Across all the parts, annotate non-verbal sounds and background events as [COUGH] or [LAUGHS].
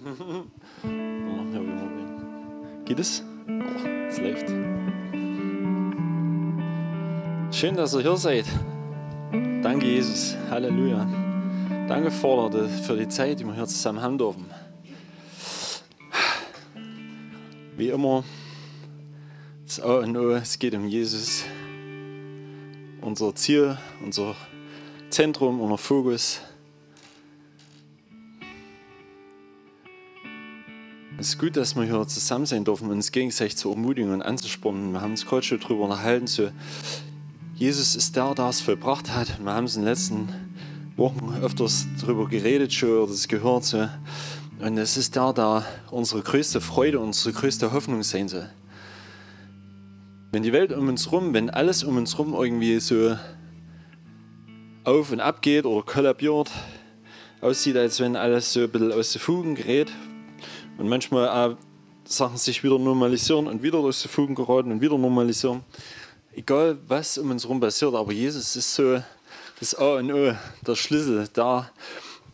[LAUGHS] Geht es? Oh, es läuft. Schön, dass ihr hier seid. Danke, Jesus. Halleluja. Danke, Vater, für die Zeit, die wir hier zusammen haben dürfen. Wie immer, das A und O, es geht um Jesus. Unser Ziel, unser Zentrum, unser Fokus. Ist gut, dass wir hier zusammen sein dürfen, uns gegenseitig zu ermutigen und anzuspornen. Wir haben uns gerade schon darüber unterhalten, so, Jesus ist der, der es vollbracht hat. Wir haben es in den letzten Wochen öfters darüber geredet schon oder das gehört. So. Und es ist der, der unsere größte Freude, unsere größte Hoffnung sein soll. Wenn die Welt um uns herum, wenn alles um uns herum irgendwie so auf und ab geht oder kollabiert, aussieht, als wenn alles so ein bisschen aus den Fugen gerät, und manchmal auch Sachen sich wieder normalisieren und wieder durch die Fugen geraten und wieder normalisieren. Egal, was um uns herum passiert, aber Jesus ist so das A und O, der Schlüssel, der,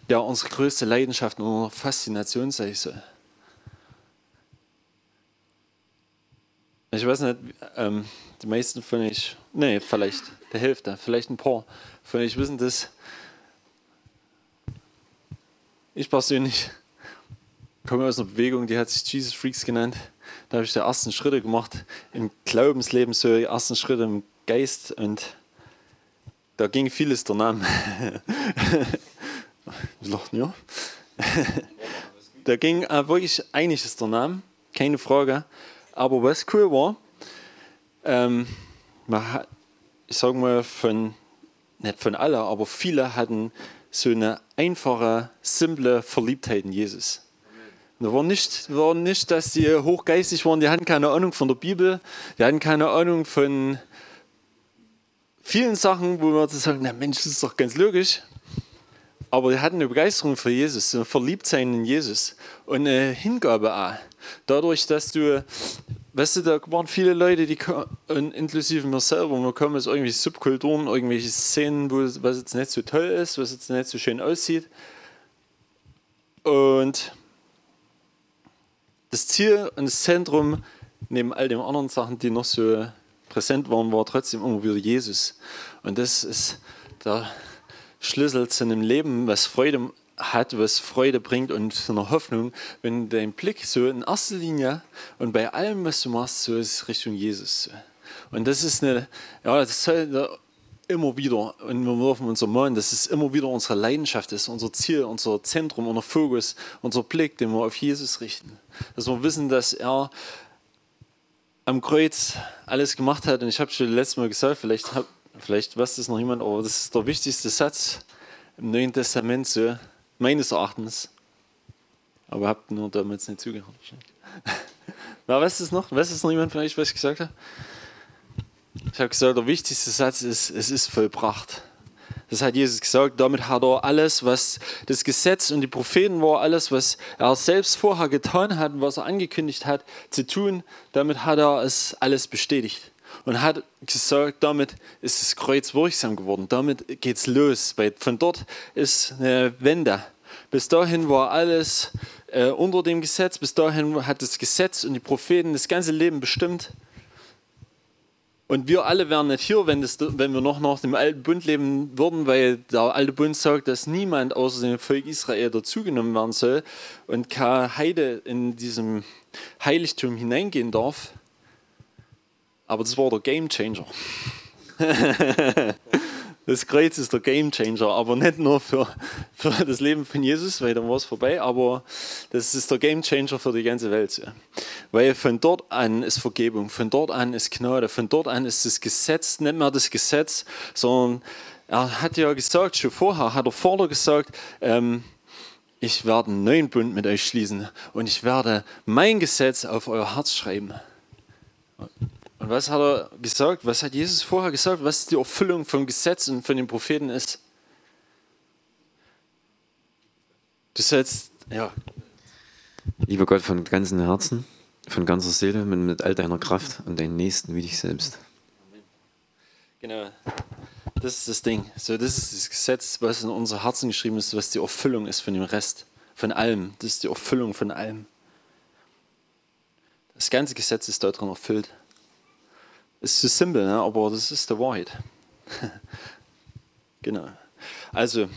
der unsere größte Leidenschaft und Faszination sein soll. Ich weiß nicht, ähm, die meisten von euch, nee, vielleicht die Hälfte, vielleicht ein paar von euch wissen das. Ich persönlich komme aus einer Bewegung, die hat sich Jesus Freaks genannt. Da habe ich die ersten Schritte gemacht im Glaubensleben, so die ersten Schritte im Geist und da ging vieles der Name. [LAUGHS] Wir lachen, ja. da ging wirklich einiges der Name, keine Frage. Aber was cool war, ähm, ich sage mal von, nicht von allen, aber viele hatten so eine einfache, simple Verliebtheit in Jesus. Das war nicht, war nicht, dass die hochgeistig waren, die hatten keine Ahnung von der Bibel, die hatten keine Ahnung von vielen Sachen, wo man sagen, na Mensch, das ist doch ganz logisch. Aber die hatten eine Begeisterung für Jesus, ein Verliebtsein in Jesus und eine Hingabe auch. Dadurch, dass du, weißt du, da waren viele Leute, die inklusive mir selber, wir kommen aus irgendwelchen Subkulturen, irgendwelche Szenen, wo was jetzt nicht so toll ist, was jetzt nicht so schön aussieht. Und das Ziel und das Zentrum, neben all den anderen Sachen, die noch so präsent waren, war trotzdem immer wieder Jesus. Und das ist der Schlüssel zu einem Leben, was Freude hat, was Freude bringt und zu einer Hoffnung, wenn dein Blick so in erster Linie und bei allem, was du machst, so ist Richtung Jesus. Und das ist eine, ja, das soll immer wieder, und wir dürfen uns ermahnen, dass es immer wieder unsere Leidenschaft ist, unser Ziel, unser Zentrum, unser Fokus, unser Blick, den wir auf Jesus richten. Dass wir wissen, dass er am Kreuz alles gemacht hat. Und ich habe schon letztes Mal gesagt, vielleicht, hab, vielleicht weiß das noch jemand, aber das ist der wichtigste Satz im Neuen Testament, so, meines Erachtens. Aber habt nur damals nicht zugehört. [LAUGHS] Na, weiß das noch? Weiß das noch jemand von euch, was ich gesagt habe? Ich habe gesagt, der wichtigste Satz ist, es ist vollbracht. Das hat Jesus gesagt. Damit hat er alles, was das Gesetz und die Propheten war, alles, was er selbst vorher getan hat und was er angekündigt hat zu tun, damit hat er es alles bestätigt. Und hat gesagt, damit ist das Kreuz wirksam geworden. Damit geht es los. Weil von dort ist eine Wende. Bis dahin war alles äh, unter dem Gesetz. Bis dahin hat das Gesetz und die Propheten das ganze Leben bestimmt. Und wir alle wären nicht hier, wenn, das, wenn wir noch nach dem alten Bund leben würden, weil der alte Bund sagt, dass niemand außer dem Volk Israel dazugenommen werden soll und keine Heide in diesem Heiligtum hineingehen darf. Aber das war der Game Changer. [LAUGHS] Das Kreuz ist der Game Changer, aber nicht nur für, für das Leben von Jesus, weil dann war es vorbei, aber das ist der Game Changer für die ganze Welt. Weil von dort an ist Vergebung, von dort an ist Gnade, von dort an ist das Gesetz, nicht mehr das Gesetz, sondern er hat ja gesagt, schon vorher hat er vorher gesagt, ähm, ich werde einen neuen Bund mit euch schließen und ich werde mein Gesetz auf euer Herz schreiben. Und was hat er gesagt? Was hat Jesus vorher gesagt? Was die Erfüllung vom Gesetz und von den Propheten ist? Du sollst, ja. Lieber Gott, von ganzem Herzen, von ganzer Seele, mit, mit all deiner Kraft und deinen Nächsten wie dich selbst. Genau. Das ist das Ding. So, das ist das Gesetz, was in unser Herzen geschrieben ist, was die Erfüllung ist von dem Rest, von allem. Das ist die Erfüllung von allem. Das ganze Gesetz ist darin erfüllt. Ist so simpel, ne? aber das ist die Wahrheit. [LAUGHS] genau. Also,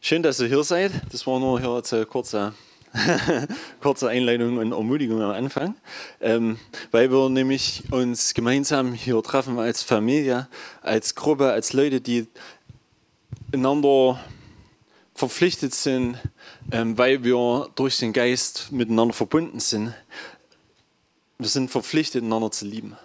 schön, dass ihr hier seid. Das war nur hier eine kurze, [LAUGHS] kurze Einleitung und Ermutigung am Anfang, ähm, weil wir nämlich uns gemeinsam hier treffen als Familie, als Gruppe, als Leute, die einander verpflichtet sind, ähm, weil wir durch den Geist miteinander verbunden sind. Wir sind verpflichtet, einander zu lieben.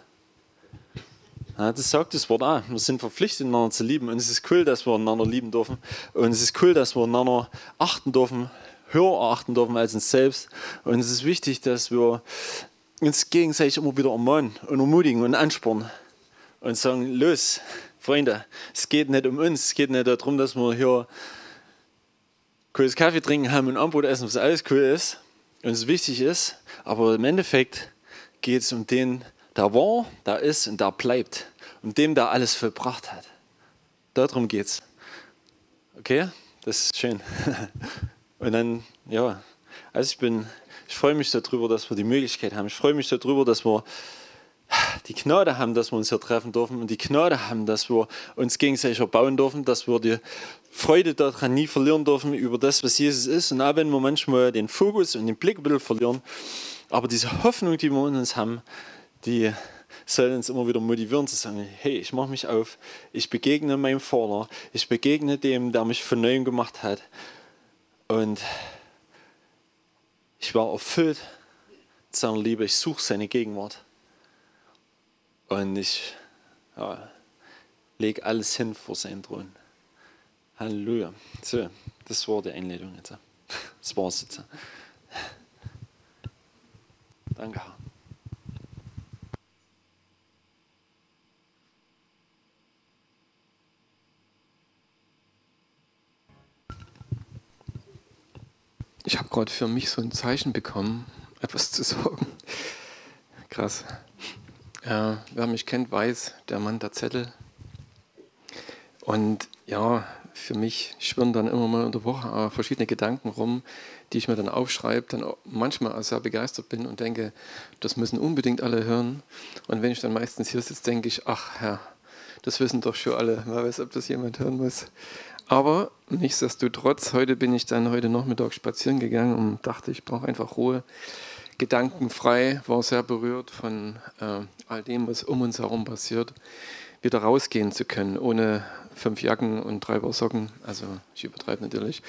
Ja, das sagt das Wort auch. Wir sind verpflichtet, einander zu lieben. Und es ist cool, dass wir einander lieben dürfen. Und es ist cool, dass wir einander achten dürfen, höher achten dürfen als uns selbst. Und es ist wichtig, dass wir uns gegenseitig immer wieder ermahnen und ermutigen und anspornen. Und sagen, los, Freunde, es geht nicht um uns. Es geht nicht darum, dass wir hier cooles Kaffee trinken haben und Anbrot essen, was alles cool ist und es wichtig ist. Aber im Endeffekt geht es um den, der war, der ist und der bleibt. Um dem, der alles vollbracht hat. Darum geht's. Okay? Das ist schön. [LAUGHS] Und dann, ja, also ich bin, ich freue mich darüber, dass wir die Möglichkeit haben. Ich freue mich darüber, dass wir die Gnade haben, dass wir uns hier treffen dürfen und die Gnade haben, dass wir uns gegenseitig erbauen dürfen, dass wir die Freude daran nie verlieren dürfen über das, was Jesus ist. Und auch wenn wir manchmal den Fokus und den Blick ein bisschen verlieren, aber diese Hoffnung, die wir in uns haben, die soll uns immer wieder motivieren zu sagen, hey, ich mache mich auf, ich begegne meinem Vater, ich begegne dem, der mich von neuem gemacht hat. Und ich war erfüllt seiner Liebe, ich suche seine Gegenwart. Und ich ja, lege alles hin vor seinen Thron. Halleluja. So, das war die Einleitung jetzt. Das war's jetzt. Danke. Ich habe gerade für mich so ein Zeichen bekommen, etwas zu sagen. Krass. Ja, wer mich kennt, weiß, der Mann der Zettel. Und ja, für mich schwirren dann immer mal in der Woche verschiedene Gedanken rum, die ich mir dann aufschreibe, dann manchmal auch sehr begeistert bin und denke, das müssen unbedingt alle hören. Und wenn ich dann meistens hier sitze, denke ich, ach Herr, das wissen doch schon alle. Wer weiß, ob das jemand hören muss. Aber nichtsdestotrotz, heute bin ich dann heute Nachmittag spazieren gegangen und dachte, ich brauche einfach Ruhe. Gedankenfrei, war sehr berührt von äh, all dem, was um uns herum passiert, wieder rausgehen zu können, ohne fünf Jacken und drei Paar Socken. Also ich übertreibe natürlich.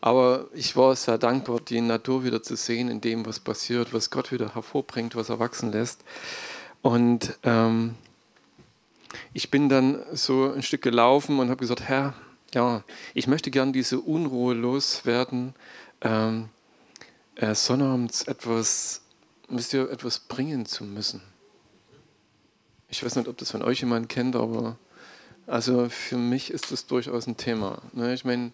Aber ich war sehr dankbar, die Natur wieder zu sehen, in dem, was passiert, was Gott wieder hervorbringt, was er wachsen lässt. Und ähm, ich bin dann so ein Stück gelaufen und habe gesagt, Herr, ja, ich möchte gern diese Unruhe loswerden, ähm, äh, sonnabends etwas, wisst ihr, etwas bringen zu müssen. Ich weiß nicht, ob das von euch jemand kennt, aber also für mich ist das durchaus ein Thema. Ne? Ich meine,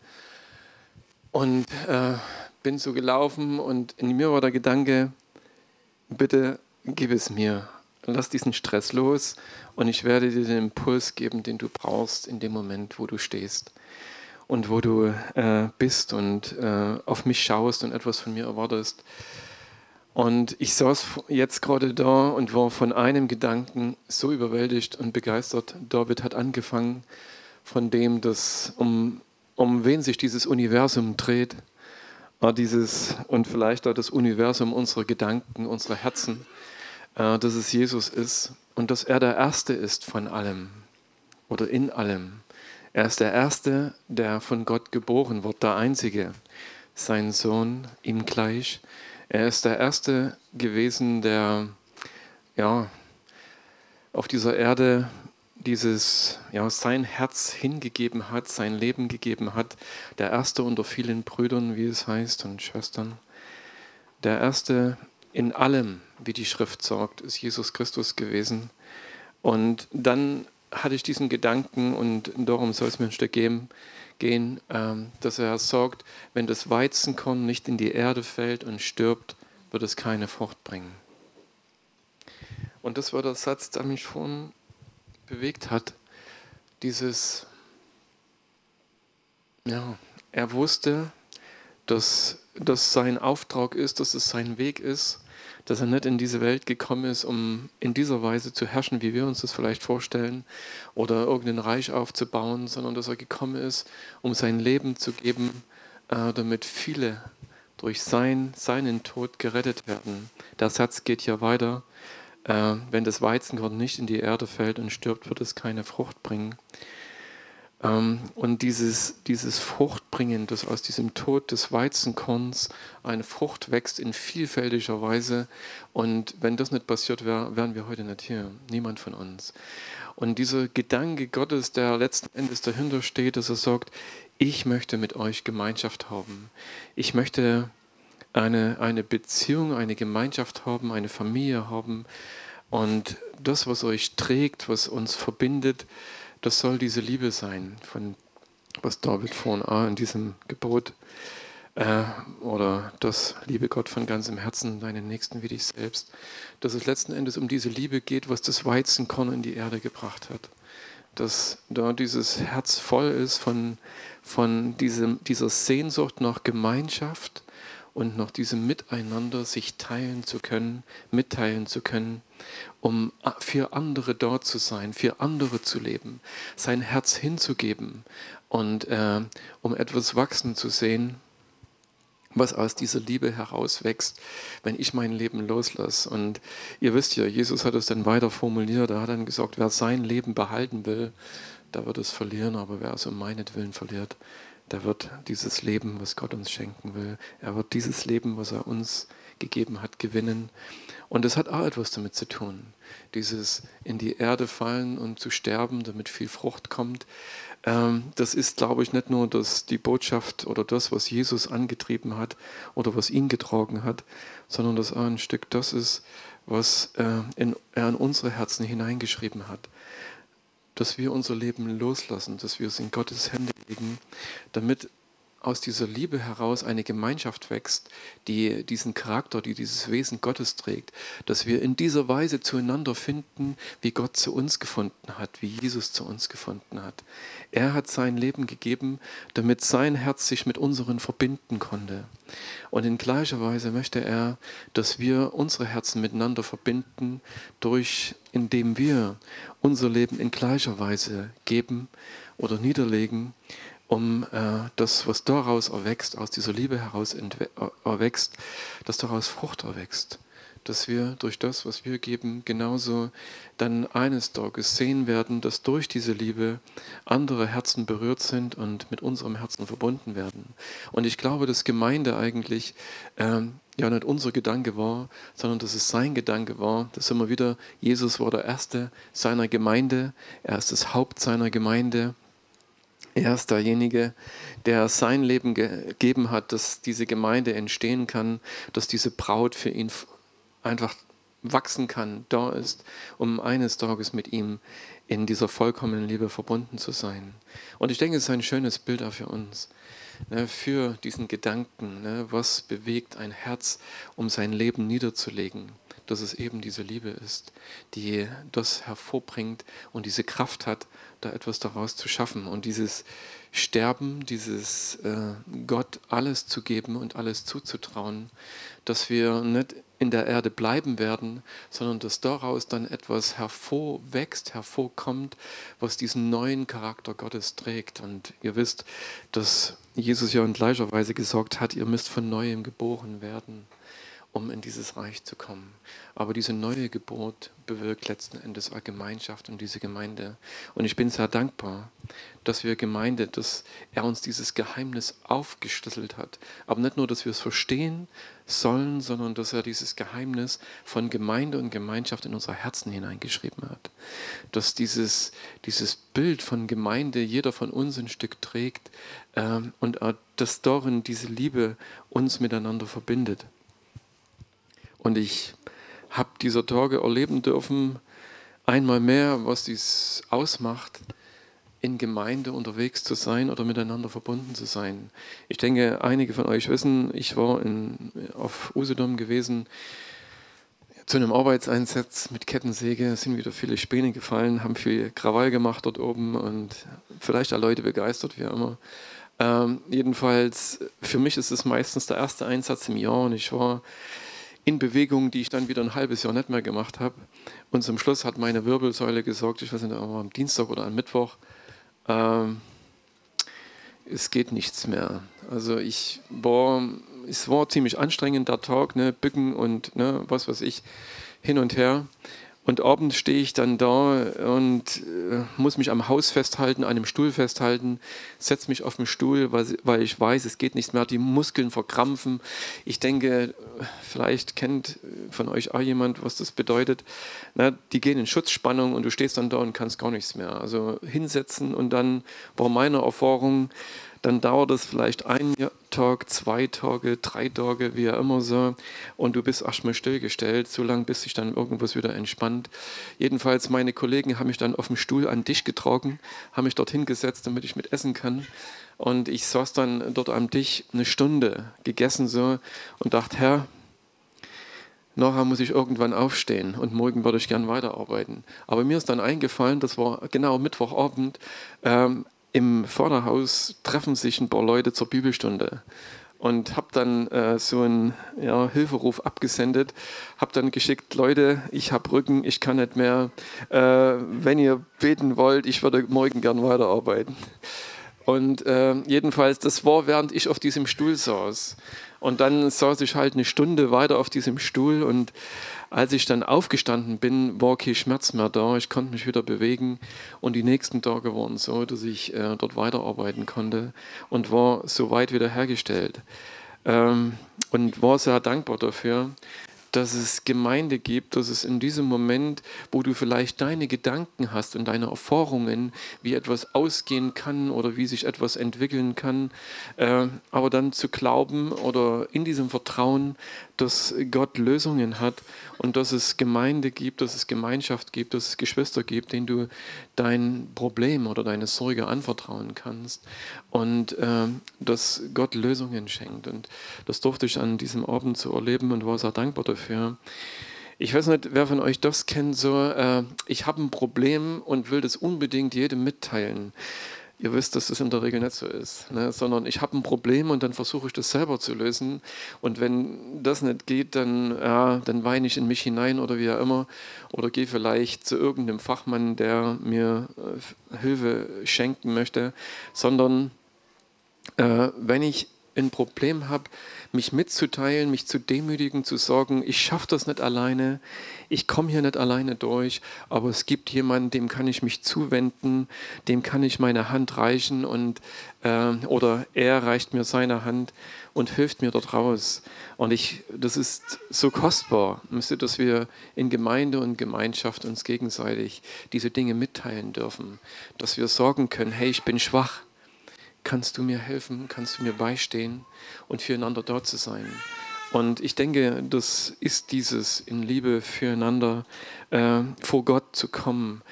und äh, bin so gelaufen und in mir war der Gedanke, bitte gib es mir, lass diesen Stress los und ich werde dir den Impuls geben, den du brauchst in dem Moment, wo du stehst und wo du äh, bist und äh, auf mich schaust und etwas von mir erwartest. Und ich saß jetzt gerade da und war von einem Gedanken so überwältigt und begeistert. David hat angefangen von dem, dass um, um wen sich dieses Universum dreht, dieses und vielleicht auch das Universum unserer Gedanken, unserer Herzen, dass es Jesus ist und dass er der Erste ist von allem oder in allem. Er ist der Erste, der von Gott geboren wird, der Einzige, sein Sohn ihm gleich er ist der Erste gewesen, der ja, auf dieser Erde dieses, ja, sein Herz hingegeben hat, sein Leben gegeben hat. Der Erste unter vielen Brüdern, wie es heißt, und Schwestern. Der Erste in allem, wie die Schrift sagt, ist Jesus Christus gewesen. Und dann hatte ich diesen Gedanken, und darum soll es mir ein Stück geben, gehen, ähm, dass er sagt, wenn das Weizenkorn nicht in die Erde fällt und stirbt, wird es keine Frucht bringen. Und das war der Satz, der mich vorhin bewegt hat. Dieses, ja, er wusste, dass das sein Auftrag ist, dass es sein Weg ist, dass er nicht in diese Welt gekommen ist, um in dieser Weise zu herrschen, wie wir uns das vielleicht vorstellen, oder irgendein Reich aufzubauen, sondern dass er gekommen ist, um sein Leben zu geben, äh, damit viele durch sein, seinen Tod gerettet werden. Der Satz geht hier weiter. Äh, wenn das Weizenkorn nicht in die Erde fällt und stirbt, wird es keine Frucht bringen. Ähm, und dieses, dieses Fruchtbringen, dass aus diesem Tod des Weizenkorns eine Frucht wächst in vielfältiger Weise. Und wenn das nicht passiert wäre, wären wir heute nicht hier. Niemand von uns. Und dieser Gedanke Gottes, der letzten Endes dahinter steht, dass er sagt, ich möchte mit euch Gemeinschaft haben. Ich möchte eine, eine Beziehung, eine Gemeinschaft haben, eine Familie haben. Und das, was euch trägt, was uns verbindet, das soll diese Liebe sein, von was David vorhin auch in diesem Gebot äh, oder das liebe Gott von ganzem Herzen, deinen Nächsten wie dich selbst, dass es letzten Endes um diese Liebe geht, was das Weizenkorn in die Erde gebracht hat. Dass da dieses Herz voll ist von, von diesem, dieser Sehnsucht nach Gemeinschaft und nach diesem Miteinander sich teilen zu können, mitteilen zu können um für andere dort zu sein, für andere zu leben, sein Herz hinzugeben und äh, um etwas wachsen zu sehen, was aus dieser Liebe herauswächst, wenn ich mein Leben loslasse. Und ihr wisst ja, Jesus hat es dann weiter formuliert, er hat dann gesagt, wer sein Leben behalten will, der wird es verlieren, aber wer es um meinetwillen verliert, der wird dieses Leben, was Gott uns schenken will, er wird dieses Leben, was er uns gegeben hat, gewinnen. Und das hat auch etwas damit zu tun. Dieses in die Erde fallen und zu sterben, damit viel Frucht kommt. Ähm, das ist, glaube ich, nicht nur das, die Botschaft oder das, was Jesus angetrieben hat oder was ihn getragen hat, sondern das auch ein Stück das ist, was äh, er in unsere Herzen hineingeschrieben hat. Dass wir unser Leben loslassen, dass wir es in Gottes Hände legen, damit aus dieser Liebe heraus eine Gemeinschaft wächst, die diesen Charakter, die dieses Wesen Gottes trägt, dass wir in dieser Weise zueinander finden, wie Gott zu uns gefunden hat, wie Jesus zu uns gefunden hat. Er hat sein Leben gegeben, damit sein Herz sich mit unseren verbinden konnte. Und in gleicher Weise möchte er, dass wir unsere Herzen miteinander verbinden, durch indem wir unser Leben in gleicher Weise geben oder niederlegen um äh, das, was daraus erwächst, aus dieser Liebe heraus erwächst, dass daraus Frucht erwächst. Dass wir durch das, was wir geben, genauso dann eines Tages sehen werden, dass durch diese Liebe andere Herzen berührt sind und mit unserem Herzen verbunden werden. Und ich glaube, dass Gemeinde eigentlich äh, ja nicht unser Gedanke war, sondern dass es sein Gedanke war. Das immer wieder, Jesus war der Erste seiner Gemeinde, er ist das Haupt seiner Gemeinde. Er ist derjenige, der sein Leben gegeben hat, dass diese Gemeinde entstehen kann, dass diese Braut für ihn einfach wachsen kann, da ist, um eines Tages mit ihm in dieser vollkommenen Liebe verbunden zu sein. Und ich denke, es ist ein schönes Bild auch für uns, ne, für diesen Gedanken, ne, was bewegt ein Herz, um sein Leben niederzulegen dass es eben diese Liebe ist, die das hervorbringt und diese Kraft hat, da etwas daraus zu schaffen. Und dieses Sterben, dieses äh, Gott alles zu geben und alles zuzutrauen, dass wir nicht in der Erde bleiben werden, sondern dass daraus dann etwas hervorwächst, hervorkommt, was diesen neuen Charakter Gottes trägt. Und ihr wisst, dass Jesus ja in gleicher Weise gesagt hat, ihr müsst von neuem geboren werden um in dieses Reich zu kommen. Aber diese neue Geburt bewirkt letzten Endes eine Gemeinschaft und diese Gemeinde. Und ich bin sehr dankbar, dass wir Gemeinde, dass er uns dieses Geheimnis aufgeschlüsselt hat. Aber nicht nur, dass wir es verstehen sollen, sondern dass er dieses Geheimnis von Gemeinde und Gemeinschaft in unser Herzen hineingeschrieben hat. Dass dieses, dieses Bild von Gemeinde jeder von uns ein Stück trägt ähm, und dass darin diese Liebe uns miteinander verbindet. Und ich habe dieser Tage erleben dürfen, einmal mehr, was dies ausmacht, in Gemeinde unterwegs zu sein oder miteinander verbunden zu sein. Ich denke, einige von euch wissen, ich war in, auf Usedom gewesen zu einem Arbeitseinsatz mit Kettensäge, sind wieder viele Späne gefallen, haben viel Krawall gemacht dort oben und vielleicht auch Leute begeistert, wie immer. Ähm, jedenfalls, für mich ist es meistens der erste Einsatz im Jahr und ich war in Bewegungen, die ich dann wieder ein halbes Jahr nicht mehr gemacht habe. Und zum Schluss hat meine Wirbelsäule gesagt, ich weiß nicht, am Dienstag oder am Mittwoch, ähm, es geht nichts mehr. Also ich war, es war ziemlich anstrengend der Tag, ne, Bücken und ne, was weiß ich, hin und her. Und abends stehe ich dann da und äh, muss mich am Haus festhalten, an einem Stuhl festhalten, setze mich auf den Stuhl, weil, weil ich weiß, es geht nichts mehr, die Muskeln verkrampfen. Ich denke, vielleicht kennt von euch auch jemand, was das bedeutet. Na, die gehen in Schutzspannung und du stehst dann da und kannst gar nichts mehr. Also hinsetzen und dann war meine Erfahrung, dann dauert es vielleicht ein Tag, zwei Tage, drei Tage, wie auch immer so, und du bist erstmal stillgestellt, so lange, bis sich dann irgendwas wieder entspannt. Jedenfalls, meine Kollegen haben mich dann auf dem Stuhl an den Tisch getragen, haben mich dorthin gesetzt, damit ich mit essen kann. Und ich saß dann dort am Tisch eine Stunde gegessen so und dachte, Herr, nachher muss ich irgendwann aufstehen und morgen würde ich gern weiterarbeiten. Aber mir ist dann eingefallen, das war genau Mittwochabend, ähm, im Vorderhaus treffen sich ein paar Leute zur Bibelstunde und habe dann äh, so einen ja, Hilferuf abgesendet, habe dann geschickt, Leute, ich habe Rücken, ich kann nicht mehr. Äh, wenn ihr beten wollt, ich würde morgen gern weiterarbeiten. Und äh, jedenfalls, das war, während ich auf diesem Stuhl saß. Und dann saß ich halt eine Stunde weiter auf diesem Stuhl und als ich dann aufgestanden bin, war kein Schmerz mehr da. Ich konnte mich wieder bewegen und die nächsten Tage waren so, dass ich äh, dort weiterarbeiten konnte und war soweit wieder hergestellt. Ähm, und war sehr dankbar dafür, dass es Gemeinde gibt, dass es in diesem Moment, wo du vielleicht deine Gedanken hast und deine Erfahrungen, wie etwas ausgehen kann oder wie sich etwas entwickeln kann, äh, aber dann zu glauben oder in diesem Vertrauen, dass Gott Lösungen hat und dass es Gemeinde gibt, dass es Gemeinschaft gibt, dass es Geschwister gibt, denen du dein Problem oder deine Sorge anvertrauen kannst und äh, dass Gott Lösungen schenkt. Und das durfte ich an diesem Abend so erleben und war sehr dankbar dafür. Ich weiß nicht, wer von euch das kennt, so, äh, ich habe ein Problem und will das unbedingt jedem mitteilen ihr wisst, dass das in der Regel nicht so ist, ne? sondern ich habe ein Problem und dann versuche ich das selber zu lösen. Und wenn das nicht geht, dann, ja, dann weine ich in mich hinein oder wie auch immer. Oder gehe vielleicht zu irgendeinem Fachmann, der mir äh, Hilfe schenken möchte. Sondern äh, wenn ich ein Problem habe, mich mitzuteilen, mich zu demütigen, zu sagen, ich schaffe das nicht alleine, ich komme hier nicht alleine durch, aber es gibt jemanden, dem kann ich mich zuwenden, dem kann ich meine Hand reichen und äh, oder er reicht mir seine Hand und hilft mir dort raus. Und ich, das ist so kostbar, dass wir in Gemeinde und Gemeinschaft uns gegenseitig diese Dinge mitteilen dürfen, dass wir sorgen können, hey, ich bin schwach kannst du mir helfen, kannst du mir beistehen und füreinander dort zu sein. Und ich denke, das ist dieses in Liebe füreinander äh, vor Gott zu kommen,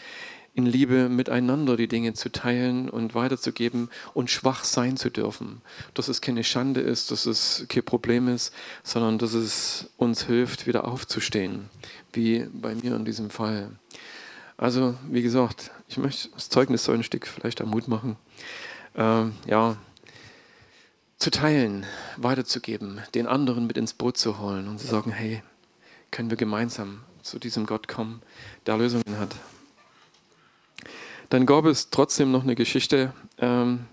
in Liebe miteinander die Dinge zu teilen und weiterzugeben und schwach sein zu dürfen. Dass es keine Schande ist, dass es kein Problem ist, sondern dass es uns hilft, wieder aufzustehen, wie bei mir in diesem Fall. Also, wie gesagt, ich möchte das Zeugnis so ein Stück vielleicht am Mut machen äh, ja, zu teilen, weiterzugeben, den anderen mit ins Boot zu holen und zu sagen, hey, können wir gemeinsam zu diesem Gott kommen, der Lösungen hat. Dann gab es trotzdem noch eine Geschichte. Ähm,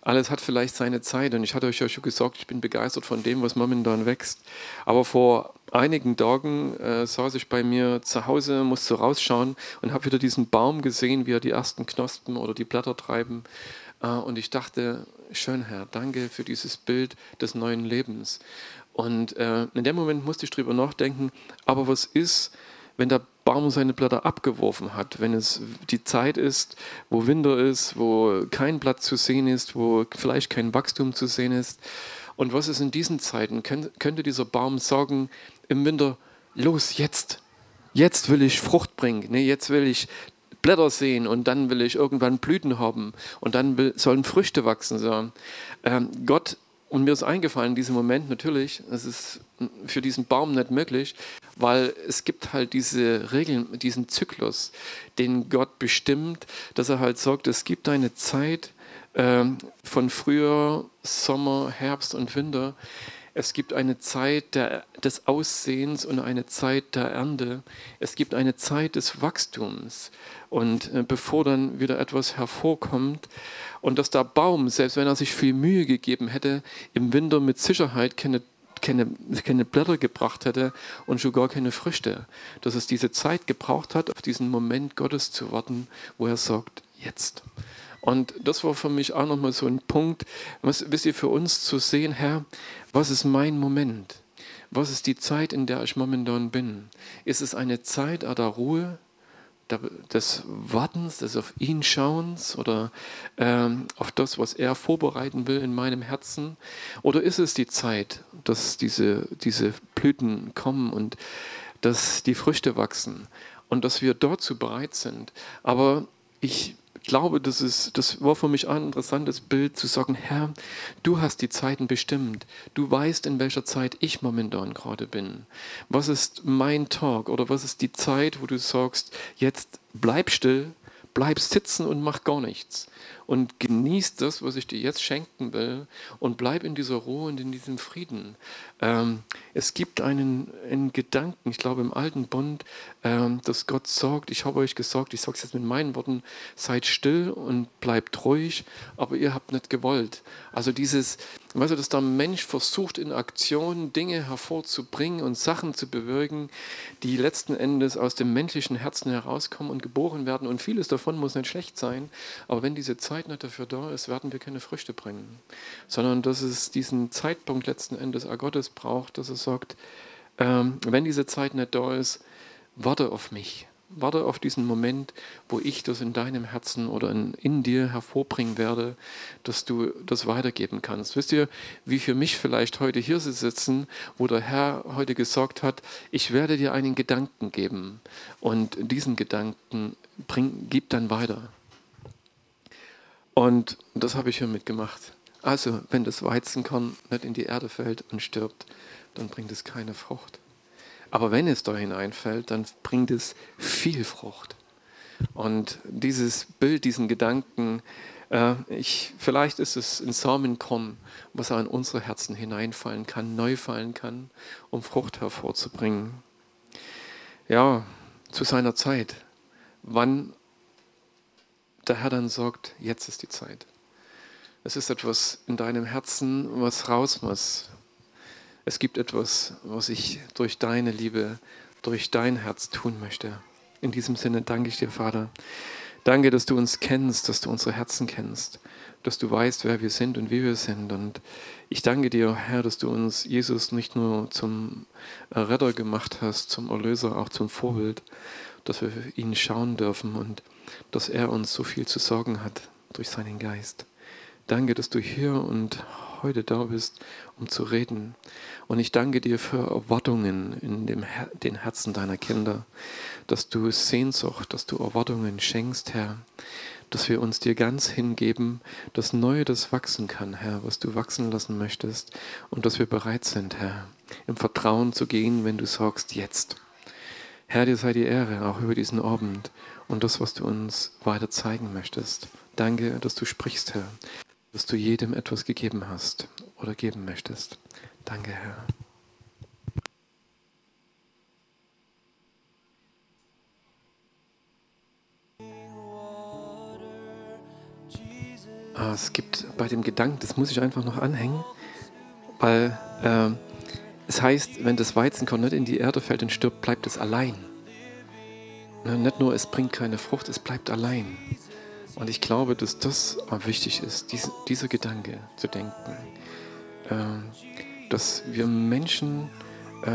alles hat vielleicht seine Zeit und ich hatte euch ja schon gesagt, ich bin begeistert von dem, was momentan wächst. Aber vor einigen Tagen äh, saß ich bei mir zu Hause, musste rausschauen und habe wieder diesen Baum gesehen, wie er die ersten Knospen oder die Blätter treiben. Äh, und ich dachte, schön Herr, danke für dieses Bild des neuen Lebens. Und äh, in dem Moment musste ich darüber nachdenken, aber was ist, wenn der Baum seine Blätter abgeworfen hat, wenn es die Zeit ist, wo Winter ist, wo kein Blatt zu sehen ist, wo vielleicht kein Wachstum zu sehen ist. Und was ist in diesen Zeiten? könnte dieser Baum sagen im Winter, los, jetzt, jetzt will ich Frucht bringen, nee, jetzt will ich Blätter sehen und dann will ich irgendwann Blüten haben und dann will, sollen Früchte wachsen. So. Ähm, Gott, und mir ist eingefallen in diesem Moment natürlich, es ist für diesen Baum nicht möglich, weil es gibt halt diese Regeln, diesen Zyklus, den Gott bestimmt, dass er halt sagt, es gibt eine Zeit, ähm, von Frühjahr, Sommer, Herbst und Winter. Es gibt eine Zeit der, des Aussehens und eine Zeit der Ernte. Es gibt eine Zeit des Wachstums. Und äh, bevor dann wieder etwas hervorkommt und dass der Baum, selbst wenn er sich viel Mühe gegeben hätte, im Winter mit Sicherheit keine keine, keine Blätter gebracht hätte und schon gar keine Früchte. Dass es diese Zeit gebraucht hat, auf diesen Moment Gottes zu warten, wo er sagt, jetzt. Und das war für mich auch nochmal so ein Punkt, was, wisst ihr, für uns zu sehen, Herr, was ist mein Moment? Was ist die Zeit, in der ich momentan bin? Ist es eine Zeit der Ruhe, des Wartens, des auf ihn Schauens oder ähm, auf das, was er vorbereiten will in meinem Herzen? Oder ist es die Zeit, dass diese, diese Blüten kommen und dass die Früchte wachsen und dass wir dazu bereit sind? Aber ich glaube, das, ist, das war für mich ein interessantes Bild, zu sagen, Herr, du hast die Zeiten bestimmt. Du weißt, in welcher Zeit ich momentan gerade bin. Was ist mein Tag oder was ist die Zeit, wo du sagst, jetzt bleib still, bleib sitzen und mach gar nichts und genieß das, was ich dir jetzt schenken will und bleib in dieser Ruhe und in diesem Frieden. Ähm, es gibt einen, einen, Gedanken, ich glaube im alten Bund, ähm, dass Gott sagt, ich habe euch gesagt, ich sage es jetzt mit meinen Worten, seid still und bleibt ruhig, aber ihr habt nicht gewollt. Also dieses, weißt du, dass der Mensch versucht in Aktion Dinge hervorzubringen und Sachen zu bewirken, die letzten Endes aus dem menschlichen Herzen herauskommen und geboren werden und vieles davon muss nicht schlecht sein, aber wenn diese Zeit nicht dafür da ist, werden wir keine Früchte bringen. Sondern dass es diesen Zeitpunkt letzten Endes auch Gottes braucht, dass er sagt, ähm, wenn diese Zeit nicht da ist, warte auf mich. Warte auf diesen Moment, wo ich das in deinem Herzen oder in, in dir hervorbringen werde, dass du das weitergeben kannst. Wisst ihr, wie für mich vielleicht heute hier sitzen, wo der Herr heute gesagt hat, ich werde dir einen Gedanken geben und diesen Gedanken bring, gib dann weiter. Und das habe ich hier mitgemacht. Also, wenn das Weizenkorn nicht in die Erde fällt und stirbt, dann bringt es keine Frucht. Aber wenn es da hineinfällt, dann bringt es viel Frucht. Und dieses Bild, diesen Gedanken, äh, ich, vielleicht ist es ein Samenkorn, was auch in unsere Herzen hineinfallen kann, neu fallen kann, um Frucht hervorzubringen. Ja, zu seiner Zeit. Wann der Herr dann sagt, jetzt ist die Zeit. Es ist etwas in deinem Herzen, was raus muss. Es gibt etwas, was ich durch deine Liebe, durch dein Herz tun möchte. In diesem Sinne danke ich dir, Vater. Danke, dass du uns kennst, dass du unsere Herzen kennst, dass du weißt, wer wir sind und wie wir sind. Und ich danke dir, Herr, dass du uns Jesus nicht nur zum Retter gemacht hast, zum Erlöser, auch zum Vorbild, dass wir ihn schauen dürfen und dass er uns so viel zu sorgen hat durch seinen Geist. Danke, dass du hier und heute da bist, um zu reden. Und ich danke dir für Erwartungen in dem Her den Herzen deiner Kinder, dass du Sehnsucht, dass du Erwartungen schenkst, Herr, dass wir uns dir ganz hingeben, dass das wachsen kann, Herr, was du wachsen lassen möchtest und dass wir bereit sind, Herr, im Vertrauen zu gehen, wenn du sagst, jetzt. Herr, dir sei die Ehre, auch über diesen Abend und das, was du uns weiter zeigen möchtest. Danke, dass du sprichst, Herr, dass du jedem etwas gegeben hast oder geben möchtest. Danke, Herr. Ah, es gibt bei dem Gedanken, das muss ich einfach noch anhängen, weil äh, es heißt, wenn das Weizenkorn nicht in die Erde fällt und stirbt, bleibt es allein. Ne, nicht nur, es bringt keine Frucht, es bleibt allein. Und ich glaube, dass das wichtig ist, dies, dieser Gedanke zu denken. Äh, dass wir Menschen, äh,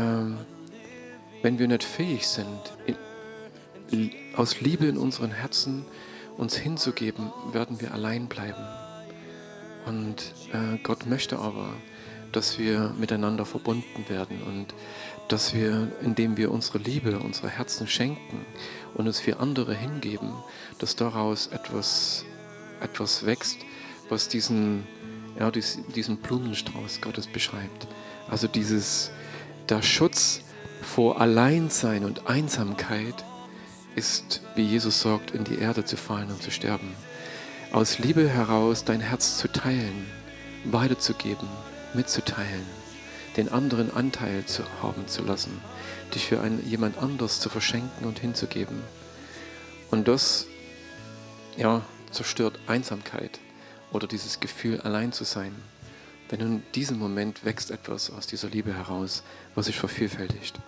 wenn wir nicht fähig sind, in, aus Liebe in unseren Herzen uns hinzugeben, werden wir allein bleiben. Und äh, Gott möchte aber, dass wir miteinander verbunden werden und dass wir, indem wir unsere Liebe, unsere Herzen schenken und es für andere hingeben, dass daraus etwas, etwas wächst, was diesen, ja, diesen Blumenstrauß Gottes beschreibt. Also dieses, der Schutz vor Alleinsein und Einsamkeit ist, wie Jesus sagt, in die Erde zu fallen und zu sterben. aus Liebe heraus dein Herz zu teilen, weiterzugeben, mitzuteilen, den anderen Anteil zu haben zu lassen, dich für einen, jemand anders zu verschenken und hinzugeben. Und das ja, zerstört Einsamkeit oder dieses Gefühl, allein zu sein. Denn in diesem Moment wächst etwas aus dieser Liebe heraus, was sich vervielfältigt.